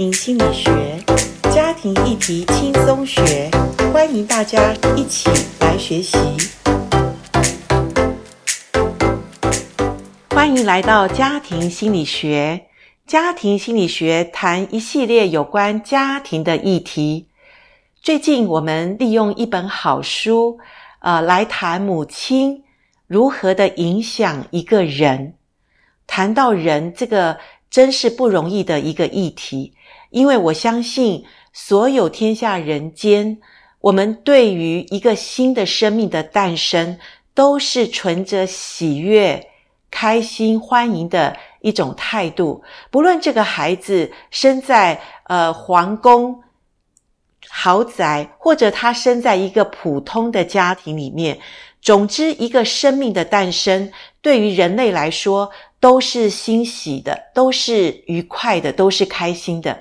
庭心理学，家庭议题轻松学，欢迎大家一起来学习。欢迎来到家庭心理学。家庭心理学谈一系列有关家庭的议题。最近我们利用一本好书，呃，来谈母亲如何的影响一个人。谈到人，这个真是不容易的一个议题，因为我相信所有天下人间，我们对于一个新的生命的诞生，都是存着喜悦、开心、欢迎的一种态度。不论这个孩子生在呃皇宫、豪宅，或者他生在一个普通的家庭里面，总之，一个生命的诞生，对于人类来说，都是欣喜的，都是愉快的，都是开心的。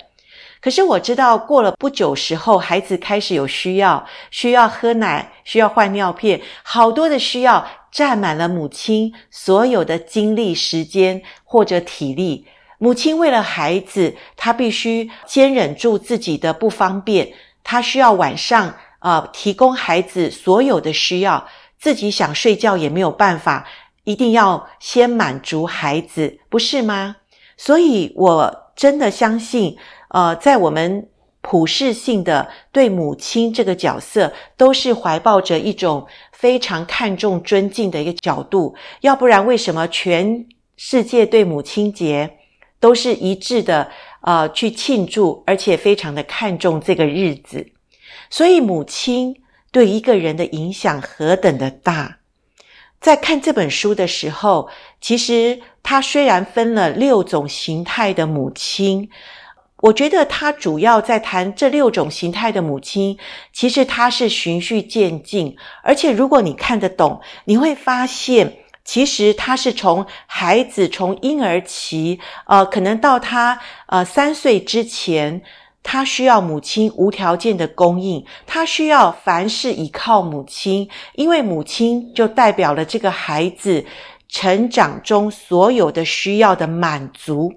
可是我知道，过了不久时候，孩子开始有需要，需要喝奶，需要换尿片，好多的需要占满了母亲所有的精力、时间或者体力。母亲为了孩子，她必须坚忍住自己的不方便，她需要晚上呃提供孩子所有的需要，自己想睡觉也没有办法。一定要先满足孩子，不是吗？所以我真的相信，呃，在我们普世性的对母亲这个角色，都是怀抱着一种非常看重、尊敬的一个角度。要不然，为什么全世界对母亲节都是一致的，呃，去庆祝，而且非常的看重这个日子？所以，母亲对一个人的影响何等的大。在看这本书的时候，其实它虽然分了六种形态的母亲，我觉得他主要在谈这六种形态的母亲，其实他是循序渐进，而且如果你看得懂，你会发现，其实他是从孩子从婴儿期，呃，可能到他呃三岁之前。他需要母亲无条件的供应，他需要凡事依靠母亲，因为母亲就代表了这个孩子成长中所有的需要的满足。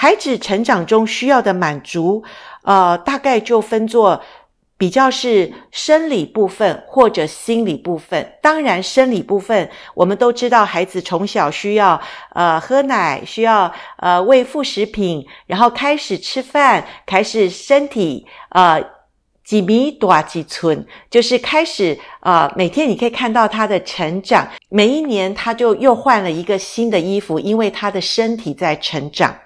孩子成长中需要的满足，呃，大概就分作。比较是生理部分或者心理部分，当然生理部分我们都知道，孩子从小需要呃喝奶，需要呃喂副食品，然后开始吃饭，开始身体呃几米多几寸，就是开始呃每天你可以看到他的成长，每一年他就又换了一个新的衣服，因为他的身体在成长。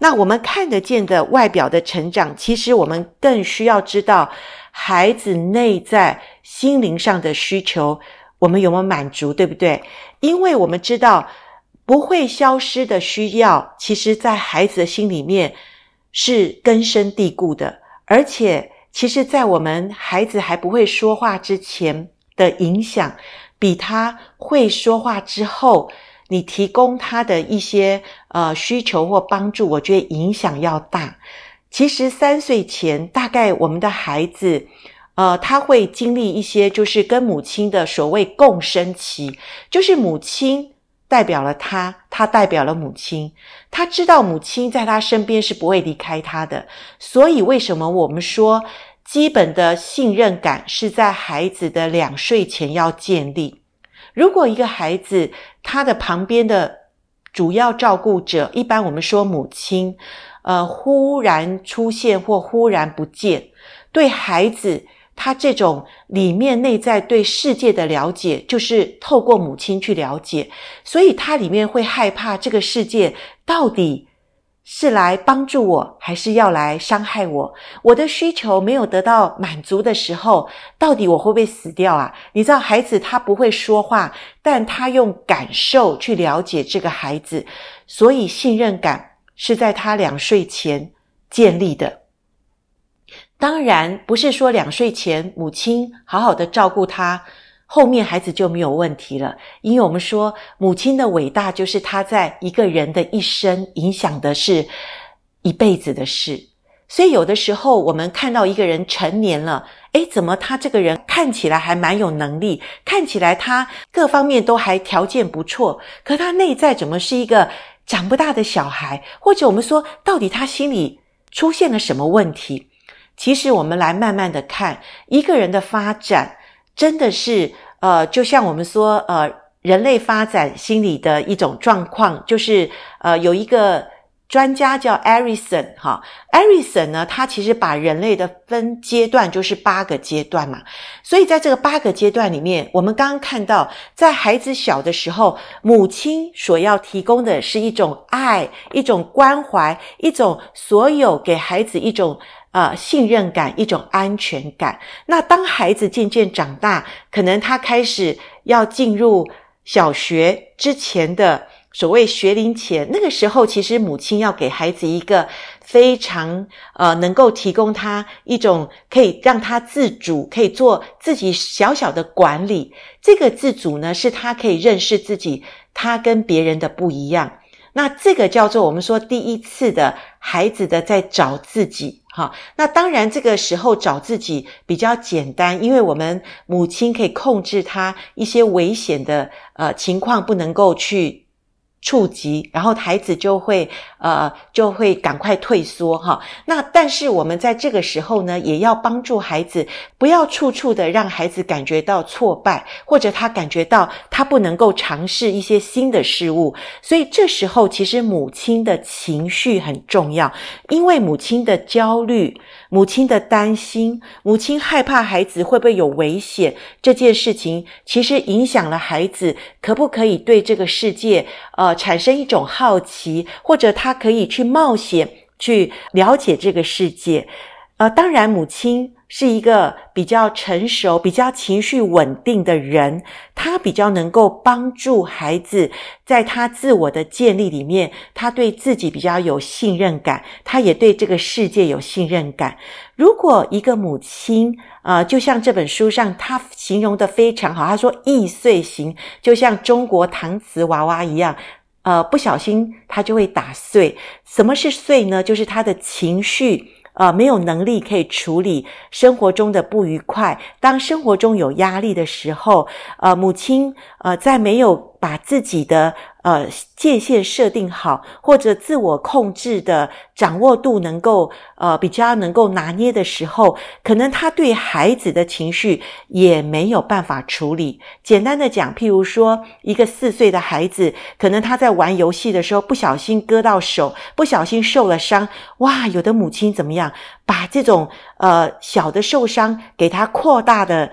那我们看得见的外表的成长，其实我们更需要知道孩子内在心灵上的需求，我们有没有满足，对不对？因为我们知道不会消失的需要，其实在孩子的心里面是根深蒂固的，而且其实在我们孩子还不会说话之前的影响，比他会说话之后。你提供他的一些呃需求或帮助，我觉得影响要大。其实三岁前，大概我们的孩子，呃，他会经历一些就是跟母亲的所谓共生期，就是母亲代表了他，他代表了母亲，他知道母亲在他身边是不会离开他的。所以为什么我们说基本的信任感是在孩子的两岁前要建立？如果一个孩子他的旁边的主要照顾者，一般我们说母亲，呃，忽然出现或忽然不见，对孩子他这种里面内在对世界的了解，就是透过母亲去了解，所以他里面会害怕这个世界到底。是来帮助我，还是要来伤害我？我的需求没有得到满足的时候，到底我会不会死掉啊？你知道，孩子他不会说话，但他用感受去了解这个孩子，所以信任感是在他两岁前建立的。当然，不是说两岁前母亲好好的照顾他。后面孩子就没有问题了，因为我们说母亲的伟大，就是她在一个人的一生影响的是一辈子的事。所以有的时候我们看到一个人成年了，诶，怎么他这个人看起来还蛮有能力，看起来他各方面都还条件不错，可他内在怎么是一个长不大的小孩？或者我们说，到底他心里出现了什么问题？其实我们来慢慢的看一个人的发展，真的是呃，就像我们说呃，人类发展心理的一种状况，就是呃，有一个。专家叫 Erikson 哈，Erikson 呢，他其实把人类的分阶段就是八个阶段嘛，所以在这个八个阶段里面，我们刚刚看到，在孩子小的时候，母亲所要提供的是一种爱、一种关怀、一种所有给孩子一种呃信任感、一种安全感。那当孩子渐渐长大，可能他开始要进入小学之前的。所谓学龄前，那个时候，其实母亲要给孩子一个非常呃，能够提供他一种可以让他自主，可以做自己小小的管理。这个自主呢，是他可以认识自己，他跟别人的不一样。那这个叫做我们说第一次的孩子的在找自己，好。那当然，这个时候找自己比较简单，因为我们母亲可以控制他一些危险的呃情况，不能够去。触及，然后孩子就会呃就会赶快退缩哈。那但是我们在这个时候呢，也要帮助孩子，不要处处的让孩子感觉到挫败，或者他感觉到他不能够尝试一些新的事物。所以这时候其实母亲的情绪很重要，因为母亲的焦虑、母亲的担心、母亲害怕孩子会不会有危险，这件事情其实影响了孩子可不可以对这个世界呃。产生一种好奇，或者他可以去冒险，去了解这个世界。呃，当然，母亲是一个比较成熟、比较情绪稳定的人，他比较能够帮助孩子在他自我的建立里面，他对自己比较有信任感，他也对这个世界有信任感。如果一个母亲，呃，就像这本书上他形容得非常好，他说易碎型，就像中国搪瓷娃娃一样。呃，不小心他就会打碎。什么是碎呢？就是他的情绪，呃，没有能力可以处理生活中的不愉快。当生活中有压力的时候，呃，母亲，呃，在没有把自己的。呃，界限设定好，或者自我控制的掌握度能够呃比较能够拿捏的时候，可能他对孩子的情绪也没有办法处理。简单的讲，譬如说，一个四岁的孩子，可能他在玩游戏的时候不小心割到手，不小心受了伤，哇！有的母亲怎么样，把这种呃小的受伤给他扩大的，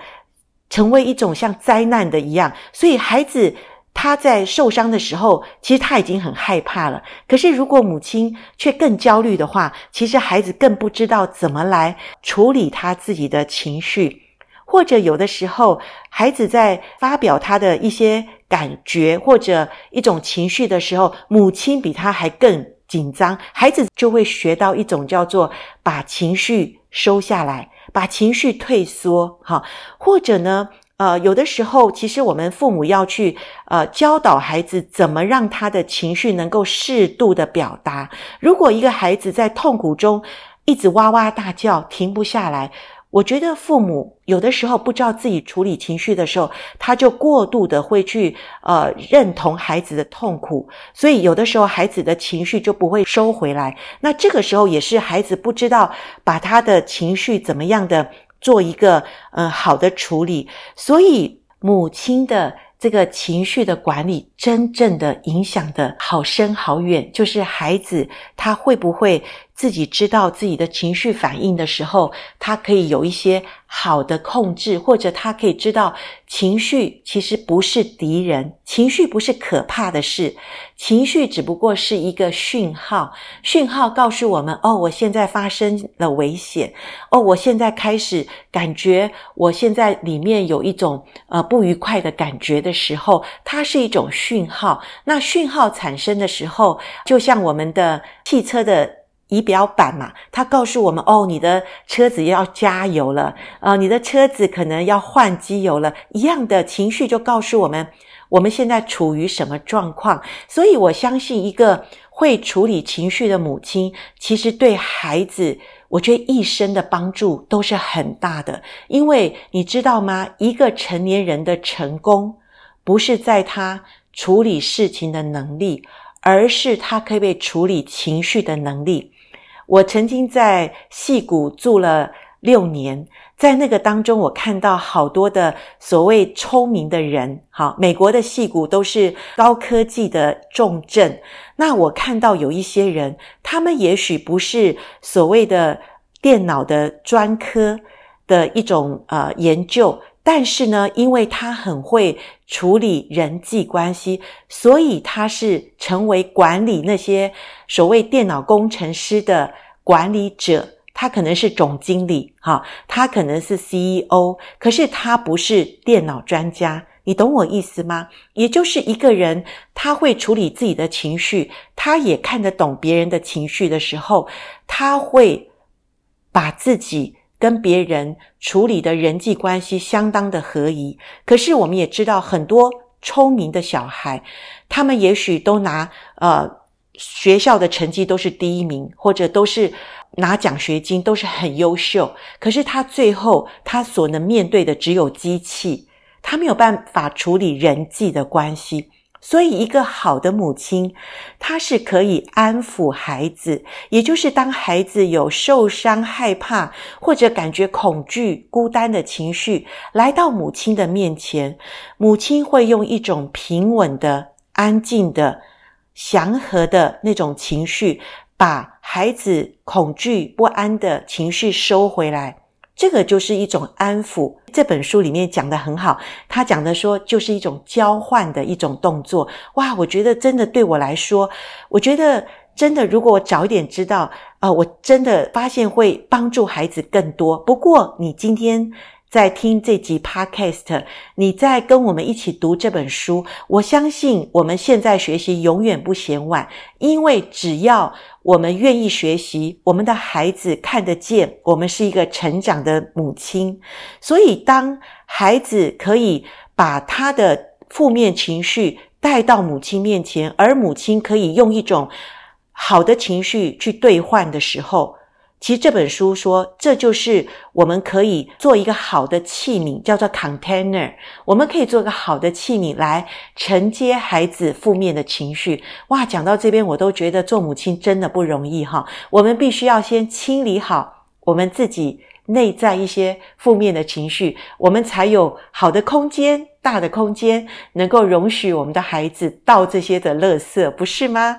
成为一种像灾难的一样，所以孩子。他在受伤的时候，其实他已经很害怕了。可是，如果母亲却更焦虑的话，其实孩子更不知道怎么来处理他自己的情绪。或者有的时候，孩子在发表他的一些感觉或者一种情绪的时候，母亲比他还更紧张，孩子就会学到一种叫做把情绪收下来，把情绪退缩，哈，或者呢，呃，有的时候，其实我们父母要去呃教导孩子怎么让他的情绪能够适度的表达。如果一个孩子在痛苦中一直哇哇大叫，停不下来，我觉得父母有的时候不知道自己处理情绪的时候，他就过度的会去呃认同孩子的痛苦，所以有的时候孩子的情绪就不会收回来。那这个时候也是孩子不知道把他的情绪怎么样的。做一个呃好的处理，所以母亲的这个情绪的管理，真正的影响的好深好远，就是孩子他会不会自己知道自己的情绪反应的时候，他可以有一些。好的控制，或者他可以知道情绪其实不是敌人，情绪不是可怕的事，情绪只不过是一个讯号，讯号告诉我们：哦，我现在发生了危险，哦，我现在开始感觉我现在里面有一种呃不愉快的感觉的时候，它是一种讯号。那讯号产生的时候，就像我们的汽车的。仪表板嘛，它告诉我们哦，你的车子要加油了，呃，你的车子可能要换机油了，一样的情绪就告诉我们，我们现在处于什么状况。所以我相信，一个会处理情绪的母亲，其实对孩子，我觉得一生的帮助都是很大的。因为你知道吗？一个成年人的成功，不是在他处理事情的能力，而是他可以被处理情绪的能力。我曾经在矽谷住了六年，在那个当中，我看到好多的所谓聪明的人。好，美国的矽谷都是高科技的重镇。那我看到有一些人，他们也许不是所谓的电脑的专科的一种呃研究。但是呢，因为他很会处理人际关系，所以他是成为管理那些所谓电脑工程师的管理者。他可能是总经理，哈，他可能是 CEO，可是他不是电脑专家。你懂我意思吗？也就是一个人，他会处理自己的情绪，他也看得懂别人的情绪的时候，他会把自己。跟别人处理的人际关系相当的合宜，可是我们也知道很多聪明的小孩，他们也许都拿呃学校的成绩都是第一名，或者都是拿奖学金，都是很优秀。可是他最后他所能面对的只有机器，他没有办法处理人际的关系。所以，一个好的母亲，她是可以安抚孩子，也就是当孩子有受伤、害怕或者感觉恐惧、孤单的情绪来到母亲的面前，母亲会用一种平稳的、安静的、祥和的那种情绪，把孩子恐惧不安的情绪收回来。这个就是一种安抚。这本书里面讲得很好，他讲的说就是一种交换的一种动作。哇，我觉得真的对我来说，我觉得真的，如果我早一点知道，呃，我真的发现会帮助孩子更多。不过你今天。在听这集 Podcast，你在跟我们一起读这本书。我相信我们现在学习永远不嫌晚，因为只要我们愿意学习，我们的孩子看得见我们是一个成长的母亲。所以，当孩子可以把他的负面情绪带到母亲面前，而母亲可以用一种好的情绪去兑换的时候。其实这本书说，这就是我们可以做一个好的器皿，叫做 container。我们可以做一个好的器皿来承接孩子负面的情绪。哇，讲到这边，我都觉得做母亲真的不容易哈。我们必须要先清理好我们自己内在一些负面的情绪，我们才有好的空间、大的空间，能够容许我们的孩子倒这些的垃圾，不是吗？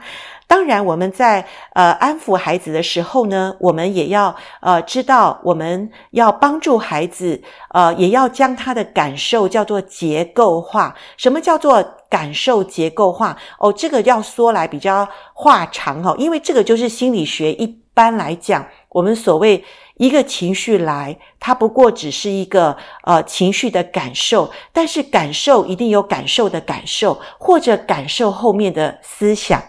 当然，我们在呃安抚孩子的时候呢，我们也要呃知道，我们要帮助孩子，呃，也要将他的感受叫做结构化。什么叫做感受结构化？哦，这个要说来比较话长哦，因为这个就是心理学一般来讲，我们所谓一个情绪来，它不过只是一个呃情绪的感受，但是感受一定有感受的感受，或者感受后面的思想。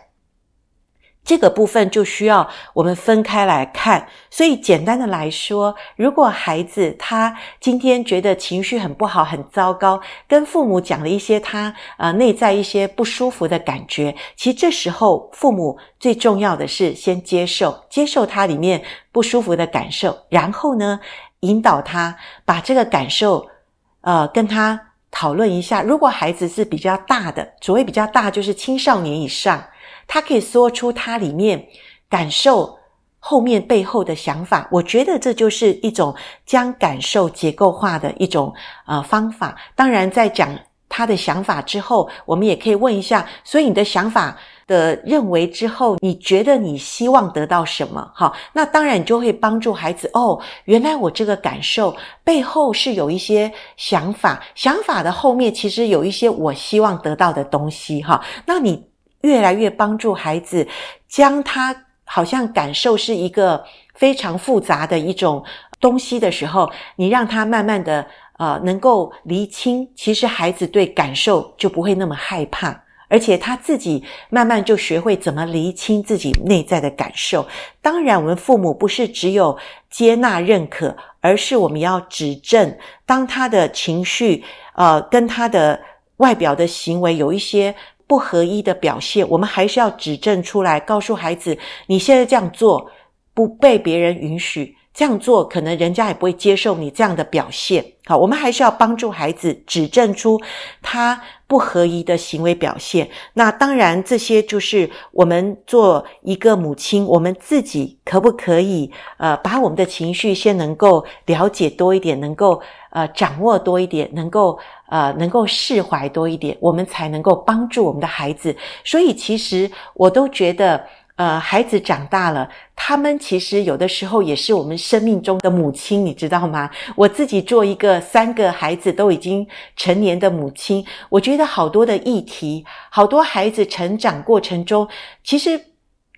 这个部分就需要我们分开来看，所以简单的来说，如果孩子他今天觉得情绪很不好、很糟糕，跟父母讲了一些他呃内在一些不舒服的感觉，其实这时候父母最重要的是先接受，接受他里面不舒服的感受，然后呢，引导他把这个感受呃跟他讨论一下。如果孩子是比较大的，所谓比较大就是青少年以上。他可以说出他里面感受后面背后的想法，我觉得这就是一种将感受结构化的一种呃方法。当然，在讲他的想法之后，我们也可以问一下：所以你的想法的认为之后，你觉得你希望得到什么？好，那当然你就会帮助孩子哦。原来我这个感受背后是有一些想法，想法的后面其实有一些我希望得到的东西。哈，那你。越来越帮助孩子，将他好像感受是一个非常复杂的一种东西的时候，你让他慢慢的呃能够厘清，其实孩子对感受就不会那么害怕，而且他自己慢慢就学会怎么厘清自己内在的感受。当然，我们父母不是只有接纳认可，而是我们要指正，当他的情绪呃跟他的外表的行为有一些。不合一的表现，我们还是要指正出来，告诉孩子，你现在这样做不被别人允许，这样做可能人家也不会接受你这样的表现。好，我们还是要帮助孩子指正出他不合宜的行为表现。那当然，这些就是我们做一个母亲，我们自己可不可以呃，把我们的情绪先能够了解多一点，能够呃掌握多一点，能够呃能够释怀多一点，我们才能够帮助我们的孩子。所以，其实我都觉得。呃，孩子长大了，他们其实有的时候也是我们生命中的母亲，你知道吗？我自己做一个三个孩子都已经成年的母亲，我觉得好多的议题，好多孩子成长过程中，其实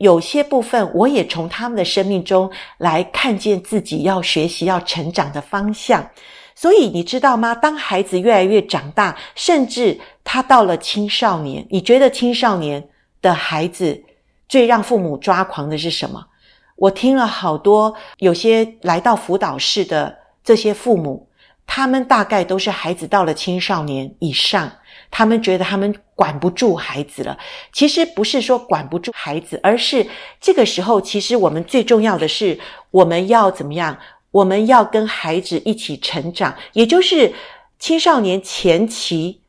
有些部分我也从他们的生命中来看见自己要学习、要成长的方向。所以你知道吗？当孩子越来越长大，甚至他到了青少年，你觉得青少年的孩子，最让父母抓狂的是什么？我听了好多，有些来到辅导室的这些父母，他们大概都是孩子到了青少年以上，他们觉得他们管不住孩子了。其实不是说管不住孩子，而是这个时候，其实我们最重要的是，我们要怎么样？我们要跟孩子一起成长，也就是青少年前期、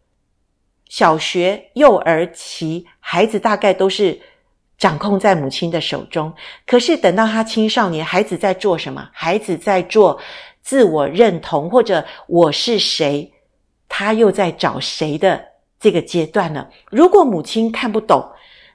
小学、幼儿期，孩子大概都是。掌控在母亲的手中，可是等到他青少年，孩子在做什么？孩子在做自我认同，或者我是谁？他又在找谁的这个阶段呢？如果母亲看不懂，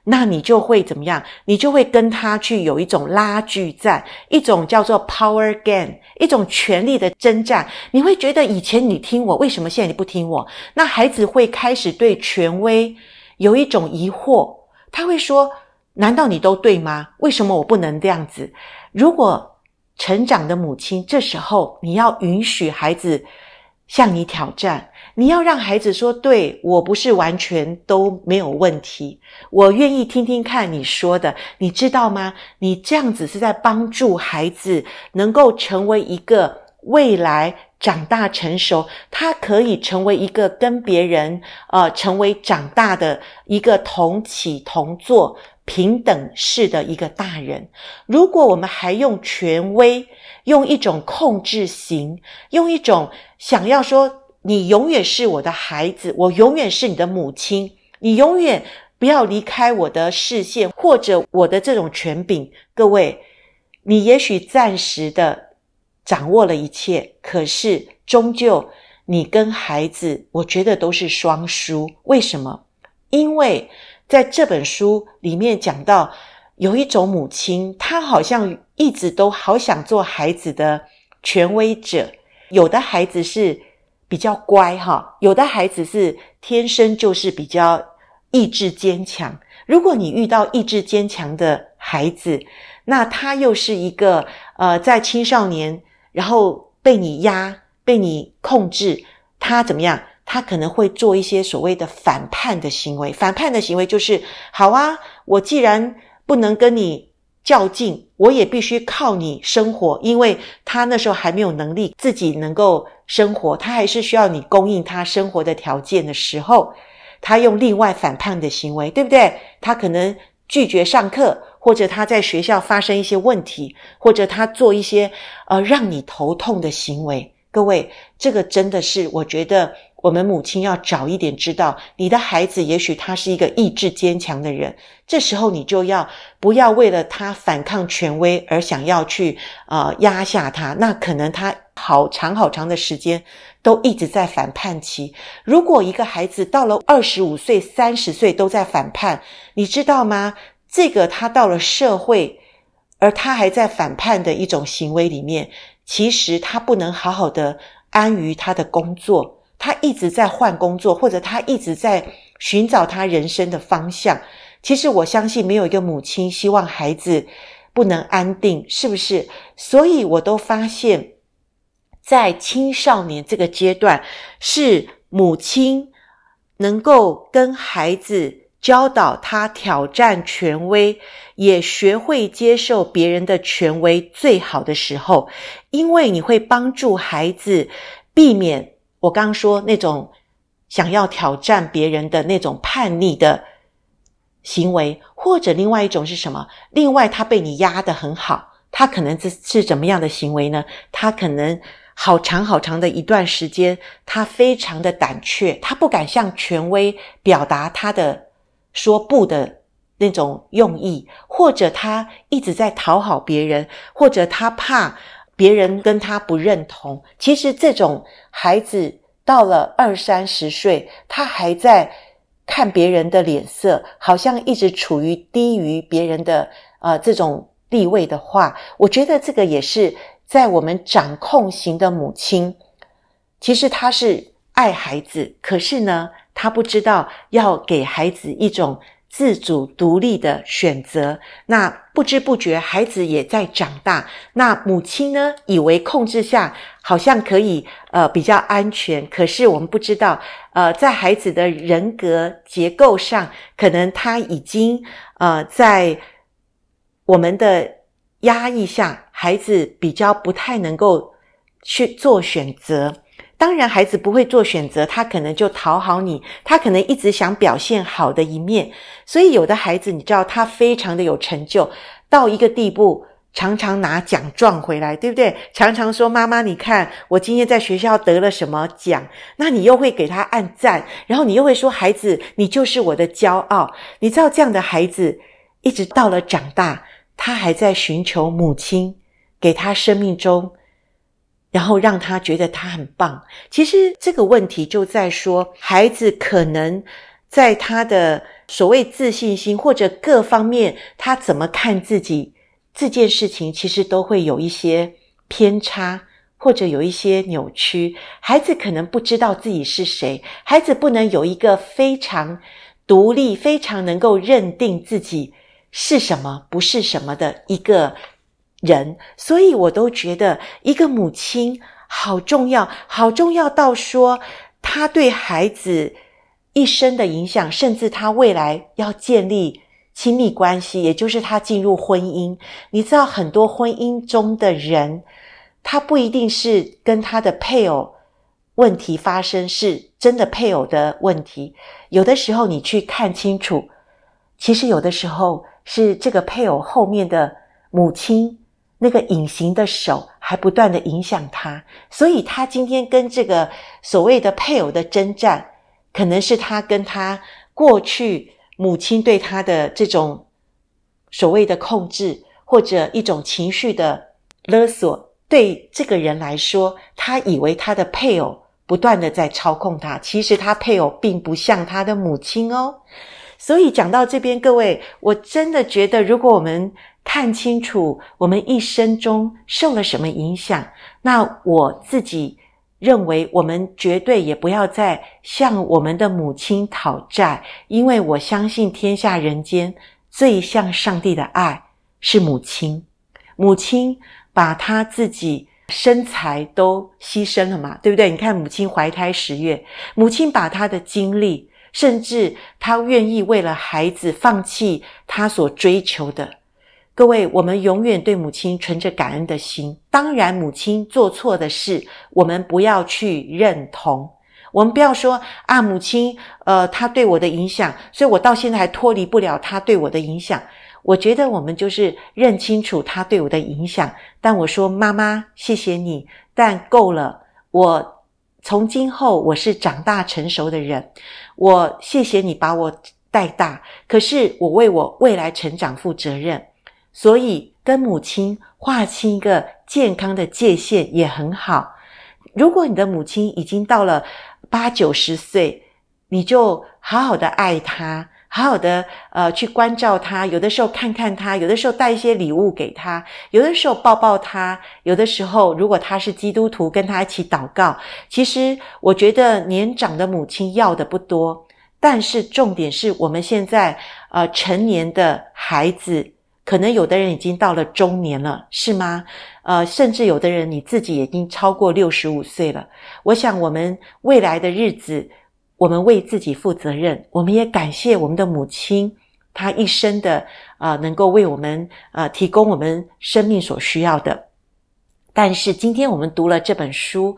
那你就会怎么样？你就会跟他去有一种拉锯战，一种叫做 power game，一种权力的征战。你会觉得以前你听我，为什么现在你不听我？那孩子会开始对权威有一种疑惑，他会说。难道你都对吗？为什么我不能这样子？如果成长的母亲，这时候你要允许孩子向你挑战，你要让孩子说：“对，我不是完全都没有问题，我愿意听听看你说的。”你知道吗？你这样子是在帮助孩子能够成为一个未来长大成熟，他可以成为一个跟别人呃成为长大的一个同起同坐。平等式的一个大人，如果我们还用权威，用一种控制型，用一种想要说你永远是我的孩子，我永远是你的母亲，你永远不要离开我的视线，或者我的这种权柄，各位，你也许暂时的掌握了一切，可是终究你跟孩子，我觉得都是双输。为什么？因为。在这本书里面讲到，有一种母亲，她好像一直都好想做孩子的权威者。有的孩子是比较乖哈，有的孩子是天生就是比较意志坚强。如果你遇到意志坚强的孩子，那他又是一个呃，在青少年，然后被你压、被你控制，他怎么样？他可能会做一些所谓的反叛的行为，反叛的行为就是：好啊，我既然不能跟你较劲，我也必须靠你生活。因为他那时候还没有能力自己能够生活，他还是需要你供应他生活的条件的时候，他用另外反叛的行为，对不对？他可能拒绝上课，或者他在学校发生一些问题，或者他做一些呃让你头痛的行为。各位，这个真的是我觉得。我们母亲要早一点知道，你的孩子也许他是一个意志坚强的人，这时候你就要不要为了他反抗权威而想要去呃压下他，那可能他好长好长的时间都一直在反叛期。如果一个孩子到了二十五岁、三十岁都在反叛，你知道吗？这个他到了社会，而他还在反叛的一种行为里面，其实他不能好好的安于他的工作。他一直在换工作，或者他一直在寻找他人生的方向。其实我相信，没有一个母亲希望孩子不能安定，是不是？所以我都发现，在青少年这个阶段，是母亲能够跟孩子教导他挑战权威，也学会接受别人的权威最好的时候，因为你会帮助孩子避免。我刚刚说那种想要挑战别人的那种叛逆的行为，或者另外一种是什么？另外，他被你压得很好，他可能是是怎么样的行为呢？他可能好长好长的一段时间，他非常的胆怯，他不敢向权威表达他的说不的那种用意，或者他一直在讨好别人，或者他怕别人跟他不认同。其实这种孩子到了二三十岁，他还在看别人的脸色，好像一直处于低于别人的呃这种。地位的话，我觉得这个也是在我们掌控型的母亲，其实她是爱孩子，可是呢，她不知道要给孩子一种自主独立的选择。那不知不觉，孩子也在长大。那母亲呢，以为控制下好像可以呃比较安全，可是我们不知道，呃，在孩子的人格结构上，可能他已经呃在。我们的压抑下，孩子比较不太能够去做选择。当然，孩子不会做选择，他可能就讨好你，他可能一直想表现好的一面。所以，有的孩子，你知道，他非常的有成就，到一个地步，常常拿奖状回来，对不对？常常说：“妈妈，你看，我今天在学校得了什么奖？”那你又会给他按赞，然后你又会说：“孩子，你就是我的骄傲。”你知道，这样的孩子一直到了长大。他还在寻求母亲给他生命中，然后让他觉得他很棒。其实这个问题就在说，孩子可能在他的所谓自信心或者各方面，他怎么看自己这件事情，其实都会有一些偏差，或者有一些扭曲。孩子可能不知道自己是谁，孩子不能有一个非常独立、非常能够认定自己。是什么，不是什么的一个人，所以我都觉得一个母亲好重要，好重要到说他对孩子一生的影响，甚至他未来要建立亲密关系，也就是他进入婚姻。你知道，很多婚姻中的人，他不一定是跟他的配偶问题发生，是真的配偶的问题。有的时候，你去看清楚，其实有的时候。是这个配偶后面的母亲，那个隐形的手还不断的影响他，所以他今天跟这个所谓的配偶的征战，可能是他跟他过去母亲对他的这种所谓的控制，或者一种情绪的勒索。对这个人来说，他以为他的配偶不断的在操控他，其实他配偶并不像他的母亲哦。所以讲到这边，各位，我真的觉得，如果我们看清楚我们一生中受了什么影响，那我自己认为，我们绝对也不要再向我们的母亲讨债，因为我相信天下人间最像上帝的爱是母亲。母亲把她自己身材都牺牲了嘛，对不对？你看母亲怀胎十月，母亲把她的精力。甚至她愿意为了孩子放弃她所追求的。各位，我们永远对母亲存着感恩的心。当然，母亲做错的事，我们不要去认同。我们不要说啊，母亲，呃，她对我的影响，所以我到现在还脱离不了她对我的影响。我觉得我们就是认清楚她对我的影响。但我说，妈妈，谢谢你，但够了。我。从今后我是长大成熟的人，我谢谢你把我带大，可是我为我未来成长负责任，所以跟母亲划清一个健康的界限也很好。如果你的母亲已经到了八九十岁，你就好好的爱她。好好的，呃，去关照她，有的时候看看她，有的时候带一些礼物给她，有的时候抱抱她，有的时候如果她是基督徒，跟她一起祷告。其实我觉得年长的母亲要的不多，但是重点是我们现在呃成年的孩子，可能有的人已经到了中年了，是吗？呃，甚至有的人你自己已经超过六十五岁了。我想我们未来的日子。我们为自己负责任，我们也感谢我们的母亲，她一生的啊、呃，能够为我们啊、呃、提供我们生命所需要的。但是今天我们读了这本书，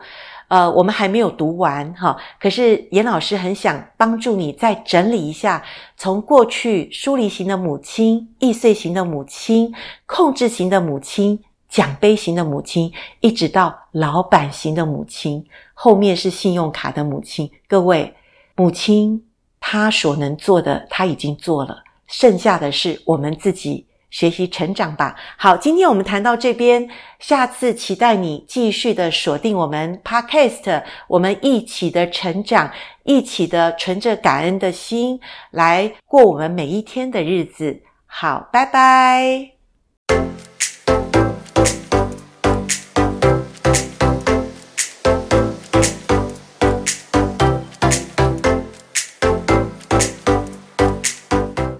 呃，我们还没有读完哈。可是严老师很想帮助你再整理一下，从过去疏离型的母亲、易碎型的母亲、控制型的母亲、奖杯型的母亲，一直到老板型的母亲，后面是信用卡的母亲。各位，母亲她所能做的，她已经做了，剩下的是我们自己。学习成长吧。好，今天我们谈到这边，下次期待你继续的锁定我们 Podcast，我们一起的成长，一起的存着感恩的心来过我们每一天的日子。好，拜拜。